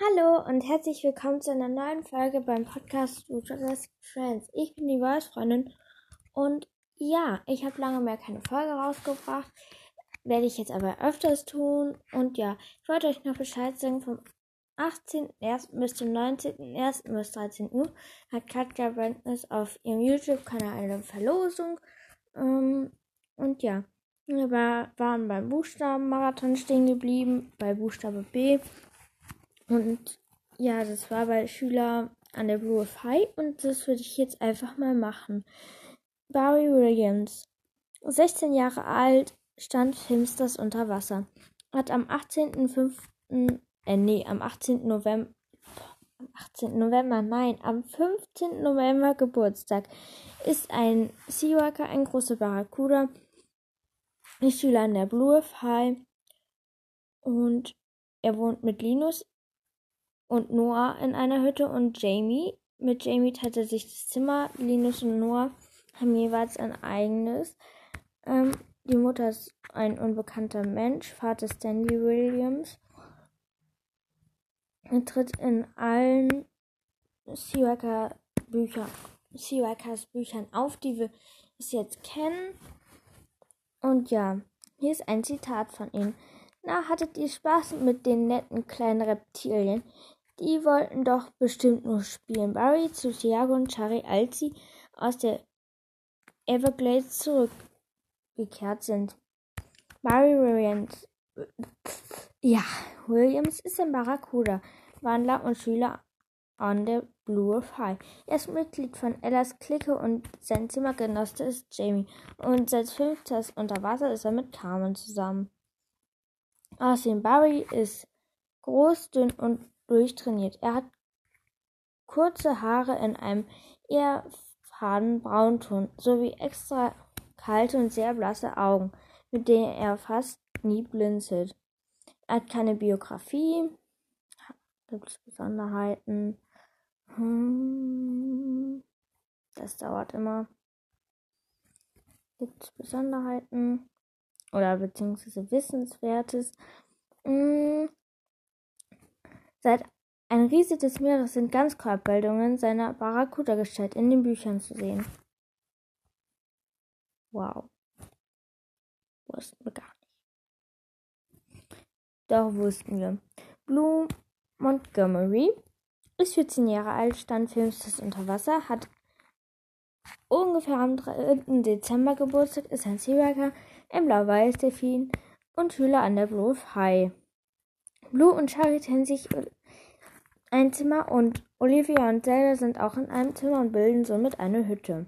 Hallo und herzlich willkommen zu einer neuen Folge beim Podcast Futures Friends. Ich bin die Voice-Freundin und ja, ich habe lange mehr keine Folge rausgebracht. Werde ich jetzt aber öfters tun. Und ja, ich wollte euch noch Bescheid sagen, vom 18.01. bis zum 19.01. bis 13 Uhr hat Katja Brandness auf ihrem YouTube-Kanal eine Verlosung. Ähm, und ja, wir waren beim Buchstabenmarathon stehen geblieben, bei Buchstabe B. Und ja, das war bei Schüler an der Blue High und das würde ich jetzt einfach mal machen. Barry Williams, 16 Jahre alt, stand Filmsters unter Wasser. Hat am 18.05. Äh, nee, am 18. November. Am 18. November, nein, am 15. November Geburtstag. Ist ein Seaworker, ein großer Barracuda. Ist Schüler an der Blue High. Und er wohnt mit Linus und Noah in einer Hütte und Jamie. Mit Jamie teilt er sich das Zimmer. Linus und Noah haben jeweils ein eigenes. Ähm, die Mutter ist ein unbekannter Mensch, Vater Stanley Williams. Er tritt in allen Seawaker Bücher, Seawakers Büchern auf, die wir bis jetzt kennen. Und ja, hier ist ein Zitat von ihm. Na, hattet ihr Spaß mit den netten kleinen Reptilien? Die wollten doch bestimmt nur spielen. Barry zu Thiago und Charlie, als sie aus der Everglades zurückgekehrt sind. Barry Williams. Ja, Williams ist ein Barracuda, Wandler und Schüler an der Blue High. Er ist Mitglied von Ellas Clique und sein Zimmergenosse ist Jamie. Und seit fünftes unter Wasser ist er mit Carmen zusammen. Außerdem Barry ist groß, dünn und durchtrainiert. Er hat kurze Haare in einem eher faden Braunton sowie extra kalte und sehr blasse Augen, mit denen er fast nie blinzelt. Er hat keine Biografie. Gibt es Besonderheiten? Hm, das dauert immer. Gibt es Besonderheiten? Oder beziehungsweise Wissenswertes? Hm, ein Riese des Meeres sind Ganzkörperbildungen seiner Barracuda-Gestalt in den Büchern zu sehen. Wow. Wussten wir gar nicht. Doch wussten wir. Blue Montgomery ist 14 Jahre alt, stand filmstes unter Wasser, hat ungefähr am 3. Dezember Geburtstag, ist ein Seaworker, ein blau-weiß-Delfin und Schüler an der Blue High. Blue und Charlie teilen sich ein Zimmer und Olivia und Zelda sind auch in einem Zimmer und bilden somit eine Hütte.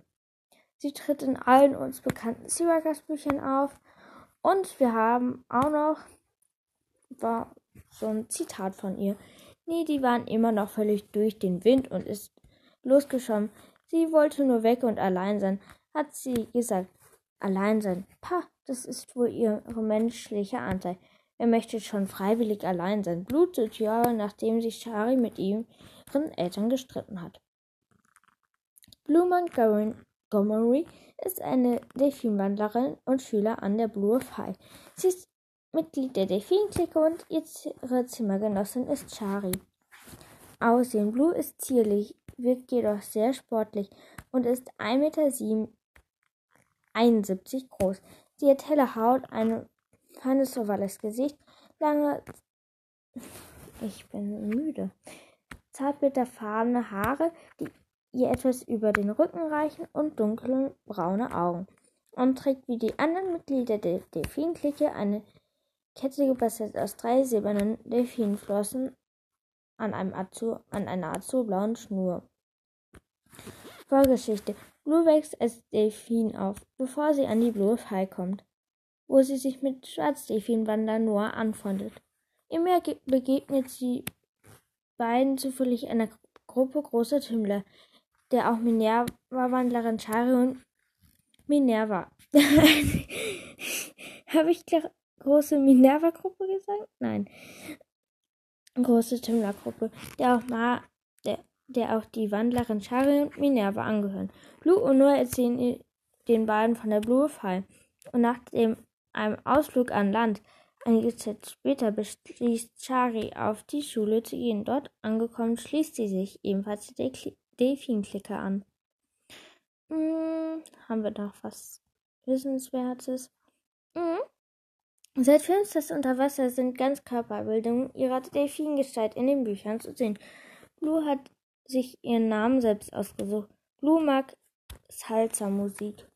Sie tritt in allen uns bekannten Syracuse Büchern auf und wir haben auch noch war so ein Zitat von ihr. Nee, die waren immer noch völlig durch den Wind und ist losgeschwommen. Sie wollte nur weg und allein sein, hat sie gesagt. Allein sein. Pah, das ist wohl ihre menschliche Anteil. Er möchte schon freiwillig allein sein, blutet Jahre nachdem sich Shari mit ihren Eltern gestritten hat. Blue Montgomery ist eine Delfinwandlerin und Schüler an der Blue High. Sie ist Mitglied der Delfinklicke und ihre Zimmergenossin ist Shari. Aussehen Blue ist zierlich, wirkt jedoch sehr sportlich und ist 1,71 Meter groß. Sie hat helle Haut, eine feines ovales Gesicht, lange. Ich bin müde. Zartbitterfarbene Haare, die ihr etwas über den Rücken reichen und dunkle braune Augen. Und trägt wie die anderen Mitglieder der Delfinklicke eine Kette gebastelt aus drei silbernen Delfinflossen an, einem Azur, an einer azurblauen Schnur. Vorgeschichte. Blue wächst als Delfin auf, bevor sie an die Blue High kommt wo sie sich mit Schwarzdelfinwander Noah anfreundet. Im Meer begegnet sie beiden zufällig einer Gruppe großer Tümmler, der auch Minerva-Wandlerin Chari und Minerva. Habe ich große Minerva-Gruppe gesagt? Nein. Große Tümmlergruppe, der auch Ma der, auch die Wandlerin Chari und Minerva angehören. Blue und Noah erzählen den beiden von der Blue Fall. Und nach dem einem Ausflug an Land Einige Zeit später beschließt Chari, auf die Schule zu gehen. Dort angekommen, schließt sie sich ebenfalls der Delfin-Clique an. Hm, haben wir noch was Wissenswertes? Hm. Seit Filmsters unter Wasser sind Ganzkörperbildungen ihrer Delfingestalt in den Büchern zu sehen. Blue hat sich ihren Namen selbst ausgesucht. Blue mag Salsa-Musik.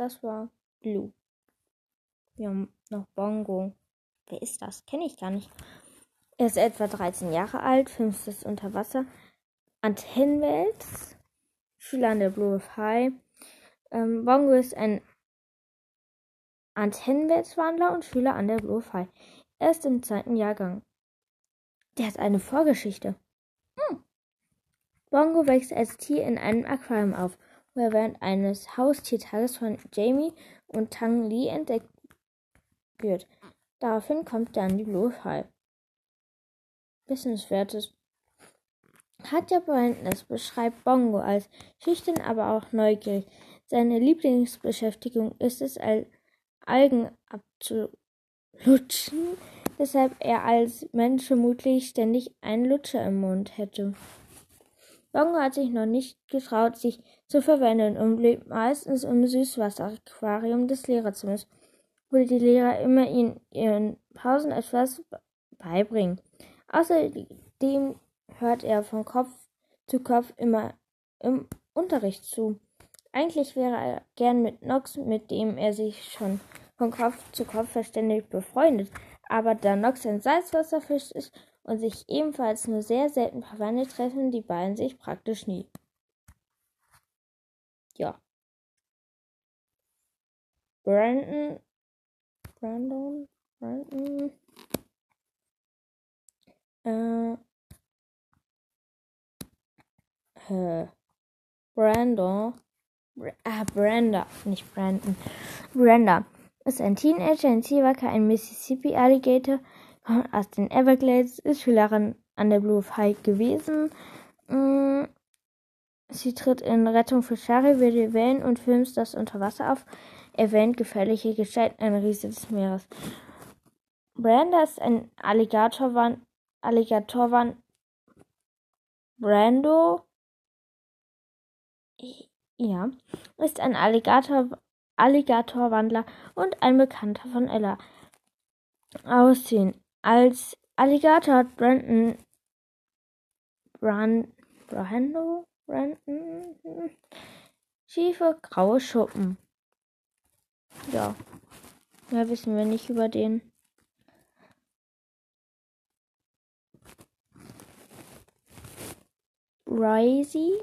Das war Blue. Wir haben noch Bongo. Wer ist das? Kenne ich gar nicht. Er ist etwa 13 Jahre alt, fünftes unter Wasser. Antennenwelt, Schüler an der Blue High. Ähm, Bongo ist ein Antennenweltwandler und Schüler an der Blue High. Er ist im zweiten Jahrgang. Der hat eine Vorgeschichte. Hm. Bongo wächst als Tier in einem Aquarium auf, er während eines Haustiertages von Jamie und Tang Li entdeckt wird. Daraufhin kommt dann die Blue High. Wissenswertes. Katja Brandness beschreibt Bongo als schüchtern, aber auch neugierig. Seine Lieblingsbeschäftigung ist es, Algen abzulutschen, weshalb er als Mensch vermutlich ständig einen Lutscher im Mund hätte. Bongo hat sich noch nicht getraut, sich zu verwenden und blieb meistens im Süßwasseraquarium des Lehrerzimmers würde die Lehrer immer in ihren Pausen etwas beibringen. Außerdem hört er von Kopf zu Kopf immer im Unterricht zu. Eigentlich wäre er gern mit Nox, mit dem er sich schon von Kopf zu Kopf verständigt, befreundet. Aber da Nox ein Salzwasserfisch ist und sich ebenfalls nur sehr selten verwandelt, treffen die beiden sich praktisch nie. Ja. Brandon Brandon, Brandon, äh, äh, Brandon, ah, Brenda, nicht Brandon, Brenda ist ein Teenager in Seawaka, ein Mississippi Alligator, kommt aus den Everglades, ist Schülerin an der Blue High gewesen. Mm, sie tritt in Rettung für Shari, will Wellen und filmt das unter Wasser auf erwähnt gefährliche Gestalten ein Riese des Meeres. Branda ist ein Alligatorwan Alligatorwan Brando ja, ist ein Alligator Alligatorwandler und ein Bekannter von Ella. Aussehen. Als Alligator hat Brandon Brand, Brando Brandon schiefe graue Schuppen. Ja. Mehr wissen wir nicht über den. Risey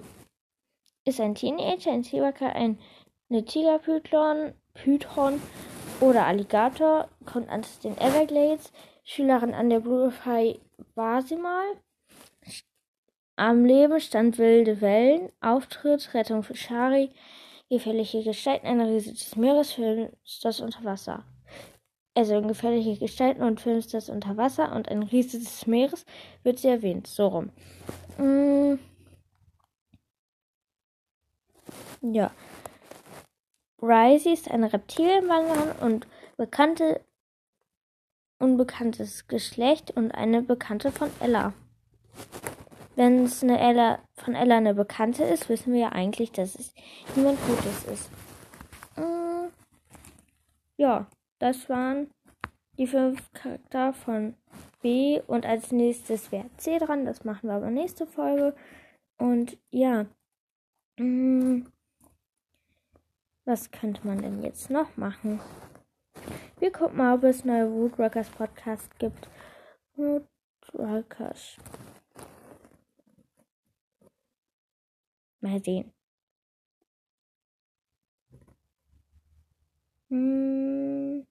ist ein Teenager, ein Zebra, ein eine Tigerpython Python oder Alligator, kommt aus den Everglades, Schülerin an der High war sie mal. Am Leben stand wilde Wellen, Auftritt, Rettung für Shari, gefährliche Gestalten einer Riese des Meeres, Filmsters unter Wasser. Also in gefährliche Gestalten und Filmsters unter Wasser und ein Riese des Meeres wird sie erwähnt. So rum. Mm. Ja. Risey ist eine Reptilienwanderin und bekannte unbekanntes Geschlecht und eine Bekannte von Ella. Wenn es eine Ella, von Ella eine Bekannte ist, wissen wir ja eigentlich, dass es niemand Gutes ist. Mm, ja, das waren die fünf Charakter von B und als nächstes wäre C dran. Das machen wir aber nächste Folge. Und ja, mm, was könnte man denn jetzt noch machen? Wir gucken mal, ob es neue Woodworkers Podcast gibt. Woodworkers. Mal sehen. Hm.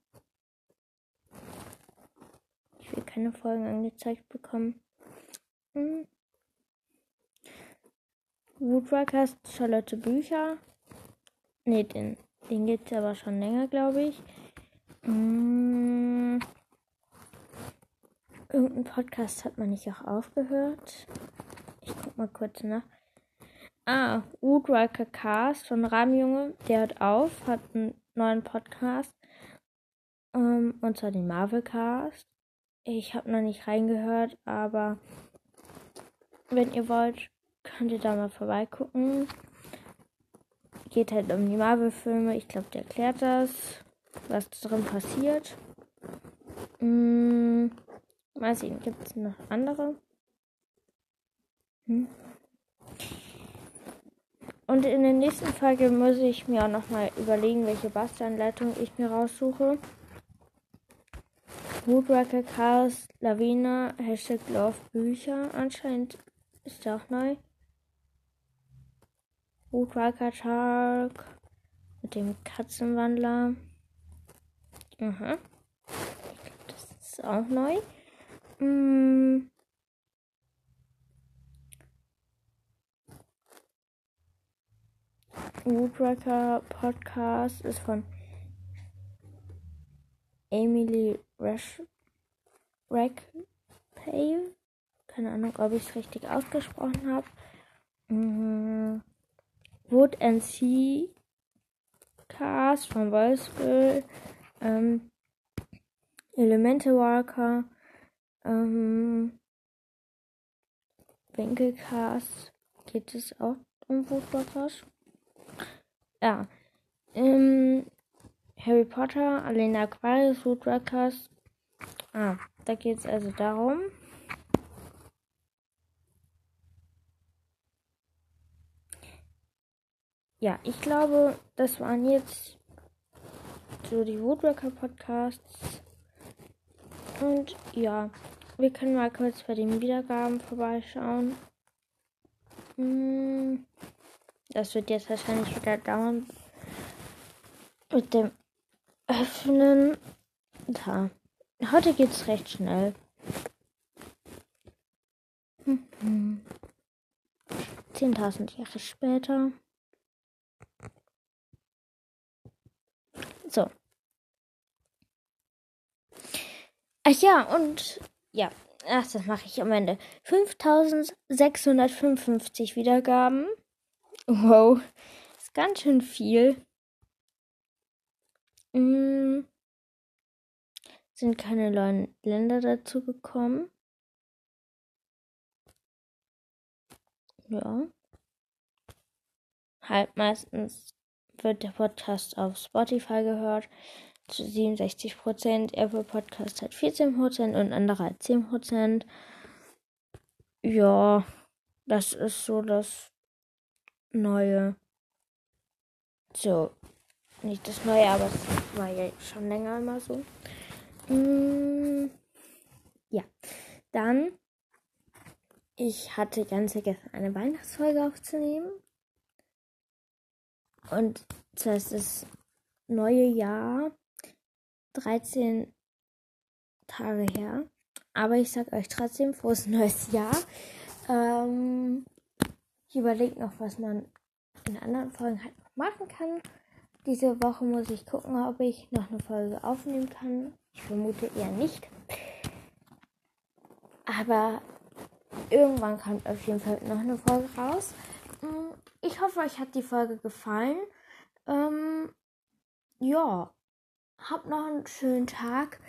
Ich will keine Folgen angezeigt bekommen. Hm. Woodworkers Charlotte Bücher. Ne, den, den gibt es aber schon länger, glaube ich. Hm. Irgendein Podcast hat man nicht auch aufgehört. Ich guck mal kurz nach. Ah, Woodriker Cast von Rahmenjunge, der hört auf, hat einen neuen Podcast. Ähm, und zwar den Marvel Cast. Ich habe noch nicht reingehört, aber wenn ihr wollt, könnt ihr da mal vorbeigucken. Geht halt um die Marvel-Filme. Ich glaube, der erklärt das, was drin passiert. Hm, mal sehen, gibt es noch andere? Hm. Und in der nächsten Folge muss ich mir auch nochmal überlegen, welche Bastanleitung ich mir raussuche. Woodworker Chaos Lawine Hashtag Love Bücher. Anscheinend ist der auch neu. Woodworker Tag mit dem Katzenwandler. Aha. Ich glaube, das ist auch neu. Hm. Woodworker Podcast ist von Emily Rackpale. Keine Ahnung, ob ich es richtig ausgesprochen habe. Mhm. Wood and Sea Cast von Wolfsville. Ähm, Elemental Walker. Ähm, Winkelcast. Geht es auch um Woodwalkers? Ja. Ähm, Harry Potter, Alena Aquarius, Woodworkers. Ah, da geht es also darum. Ja, ich glaube, das waren jetzt so die Woodworker Podcasts. Und ja, wir können mal kurz bei den Wiedergaben vorbeischauen. Hm, das wird jetzt wahrscheinlich wieder dauern mit dem Öffnen. Da. Heute geht's recht schnell. 10.000 Jahre später. So. Ach ja, und ja, ach, das mache ich am Ende. 5655 Wiedergaben. Wow, ist ganz schön viel. Hm, sind keine neuen Länder dazu gekommen. Ja. Halt meistens wird der Podcast auf Spotify gehört zu 67 Prozent. Apple Podcast hat 14 Prozent und andere hat 10 Prozent. Ja, das ist so das Neue. So, nicht das Neue, aber es war ja schon länger immer so. Mm, ja, dann. Ich hatte ganz vergessen, eine Weihnachtsfolge aufzunehmen. Und zwar ist das neue Jahr 13 Tage her. Aber ich sag euch trotzdem, frohes neues Jahr. Ähm, ich überlege noch, was man in anderen Folgen halt noch machen kann. Diese Woche muss ich gucken, ob ich noch eine Folge aufnehmen kann. Ich vermute eher nicht. Aber irgendwann kommt auf jeden Fall noch eine Folge raus. Ich hoffe, euch hat die Folge gefallen. Ähm, ja, habt noch einen schönen Tag.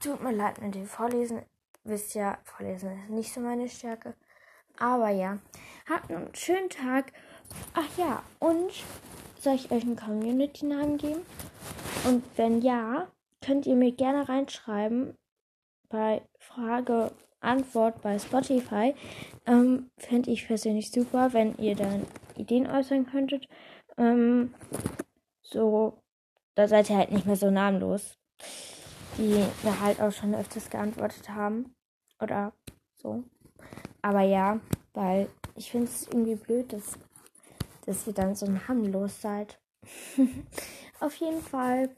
Tut mir leid mit dem Vorlesen. Wisst ja, Vorlesen ist nicht so meine Stärke. Aber ja, habt einen schönen Tag. Ach ja, und soll ich euch einen Community-Namen geben? Und wenn ja, könnt ihr mir gerne reinschreiben bei Frage Antwort bei Spotify. Ähm, Fände ich persönlich super, wenn ihr dann Ideen äußern könntet. Ähm, so, da seid ihr halt nicht mehr so namenlos. Die mir halt auch schon öfters geantwortet haben. Oder so. Aber ja, weil ich finde es irgendwie blöd, dass dass ihr dann so namenlos seid. Auf jeden Fall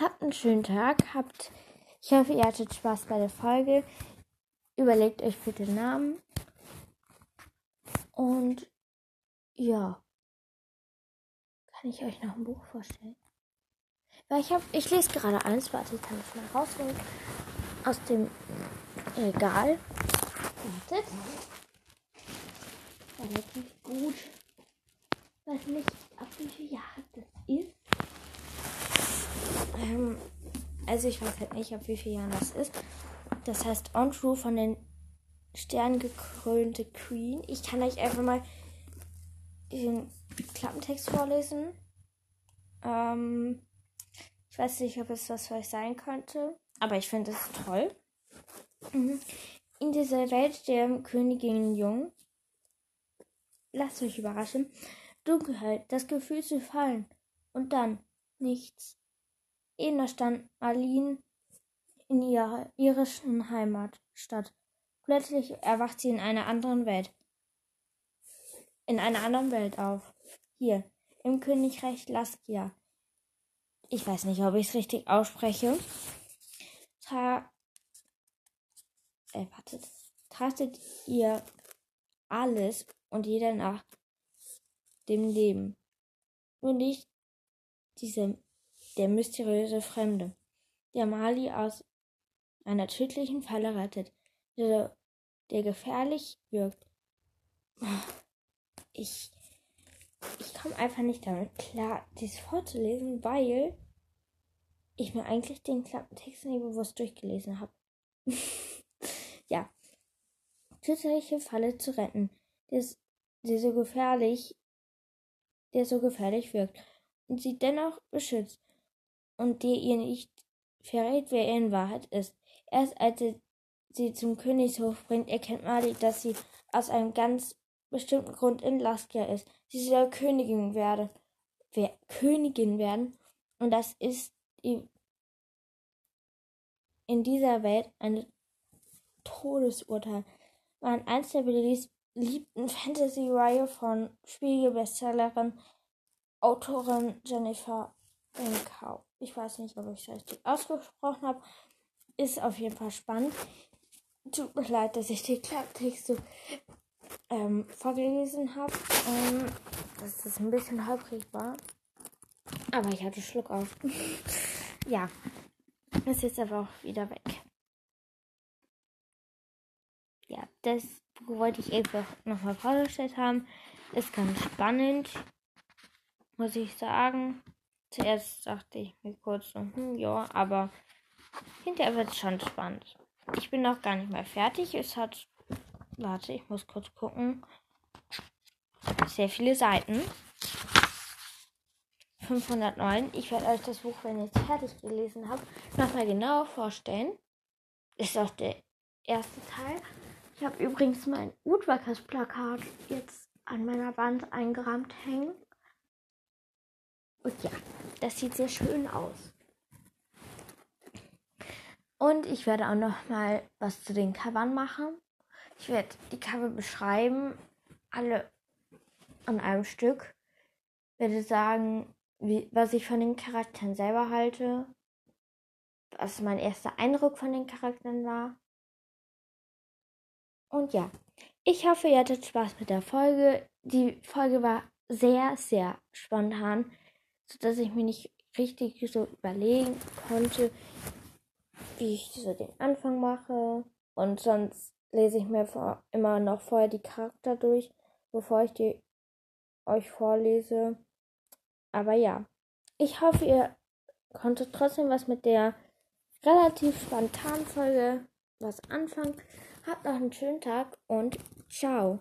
habt einen schönen Tag. Habt, ich hoffe, ihr hattet Spaß bei der Folge. Überlegt euch bitte Namen. Und ja, kann ich euch noch ein Buch vorstellen? Weil ich habe, ich lese gerade eins, warte, ich kann es mal rausholen aus dem Regal. Wartet. Das ist gut weiß nicht, ab wie viele Jahre das ist. Ähm, Also ich weiß halt nicht, ab wie vielen Jahren das ist. Das heißt On von den sterngekrönte Queen. Ich kann euch einfach mal den Klappentext vorlesen. Ähm, ich weiß nicht, ob es was für euch sein könnte, aber ich finde es toll. Mhm. In dieser Welt der Königin Jung, lasst euch überraschen, Dunkelheit, das Gefühl zu fallen und dann nichts. Ena stand Marlene in ihrer irischen Heimatstadt. Plötzlich erwacht sie in einer anderen Welt. In einer anderen Welt auf. Hier, im Königreich Laskia. Ich weiß nicht, ob ich es richtig ausspreche. Tra äh, wartet. Trachtet ihr alles und jeder nach dem Leben. Nur nicht diese, der mysteriöse Fremde, der Mali aus einer tödlichen Falle rettet, der, der gefährlich wirkt. Ich, ich komme einfach nicht damit klar, dies vorzulesen, weil ich mir eigentlich den Klappentext nie bewusst durchgelesen habe. ja. Tödliche Falle zu retten, der, der so gefährlich, der so gefährlich wirkt und sie dennoch beschützt und der ihr nicht verrät, wer er in Wahrheit ist. Erst als er sie zum Königshof bringt, erkennt Mali, dass sie aus einem ganz bestimmten Grund in Laskia ist. Sie soll Königin werden. Wer Königin werden. Und das ist in dieser Welt ein Todesurteil. War eins der beliebten Fantasy-Reihe von Spiegelbestsellerin Autorin Jennifer Benkau. Ich weiß nicht, ob ich es richtig ausgesprochen habe. Ist auf jeden Fall spannend. Tut mir leid, dass ich die Klapptexte ähm, vorgelesen habe. Ähm, dass das ein bisschen holprig war. Aber ich hatte Schluck auf. ja. Ist jetzt aber auch wieder weg. Ja, das wollte ich einfach nochmal vorgestellt haben. Ist ganz spannend. Muss ich sagen. Zuerst dachte ich mir kurz so, hm, ja, aber hinterher wird es schon spannend. Ich bin noch gar nicht mehr fertig. Es hat, warte, ich muss kurz gucken, sehr viele Seiten. 509. Ich werde euch das Buch, wenn ich es fertig gelesen habe, nochmal genauer vorstellen. Ist auch der erste Teil. Ich habe übrigens mein Woodworkers Plakat jetzt an meiner Wand eingerahmt hängen. Und ja, das sieht sehr schön aus. Und ich werde auch noch mal was zu den Covern machen. Ich werde die Cover beschreiben, alle an einem Stück. Werde sagen, wie, was ich von den Charakteren selber halte, was mein erster Eindruck von den Charakteren war. Und ja, ich hoffe, ihr hattet Spaß mit der Folge. Die Folge war sehr, sehr spontan, sodass ich mir nicht richtig so überlegen konnte, wie ich so den Anfang mache. Und sonst lese ich mir vor, immer noch vorher die Charakter durch, bevor ich die euch vorlese. Aber ja, ich hoffe, ihr konntet trotzdem was mit der relativ spontanen Folge was anfangen. Habt noch einen schönen Tag und ciao.